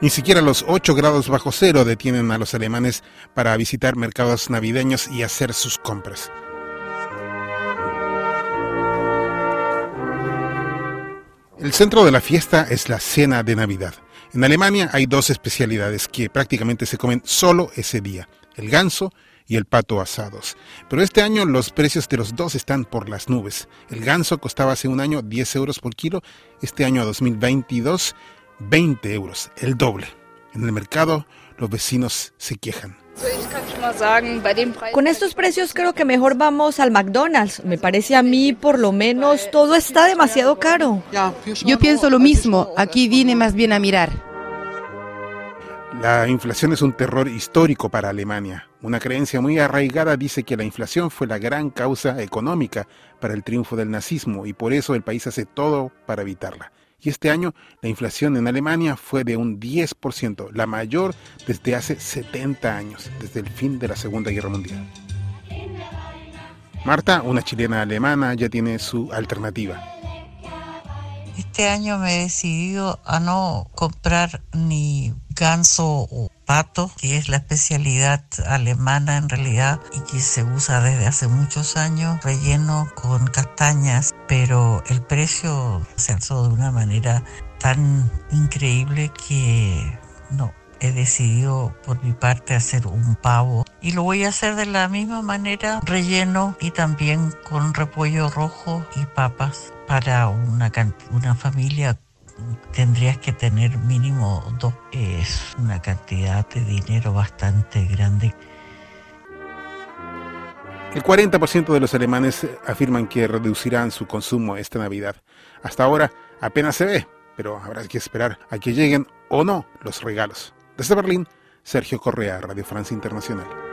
Ni siquiera los 8 grados bajo cero detienen a los alemanes para visitar mercados navideños y hacer sus compras. El centro de la fiesta es la cena de Navidad. En Alemania hay dos especialidades que prácticamente se comen solo ese día, el ganso y el pato asados. Pero este año los precios de los dos están por las nubes. El ganso costaba hace un año 10 euros por kilo, este año 2022 20 euros, el doble. En el mercado los vecinos se quejan. Con estos precios creo que mejor vamos al McDonald's. Me parece a mí, por lo menos, todo está demasiado caro. Yo pienso lo mismo. Aquí vine más bien a mirar. La inflación es un terror histórico para Alemania. Una creencia muy arraigada dice que la inflación fue la gran causa económica para el triunfo del nazismo y por eso el país hace todo para evitarla y este año la inflación en Alemania fue de un 10%, la mayor desde hace 70 años, desde el fin de la Segunda Guerra Mundial. Marta, una chilena alemana, ya tiene su alternativa. Este año me he decidido a no comprar ni ganso o pato, que es la especialidad alemana en realidad y que se usa desde hace muchos años, relleno con castañas, pero el precio se alzó de una manera tan increíble que no, he decidido por mi parte hacer un pavo. Y lo voy a hacer de la misma manera relleno y también con repollo rojo y papas para una, una familia tendrías que tener mínimo dos. Es una cantidad de dinero bastante grande. El 40% de los alemanes afirman que reducirán su consumo esta Navidad. Hasta ahora apenas se ve, pero habrá que esperar a que lleguen o no los regalos. Desde Berlín, Sergio Correa, Radio Francia Internacional.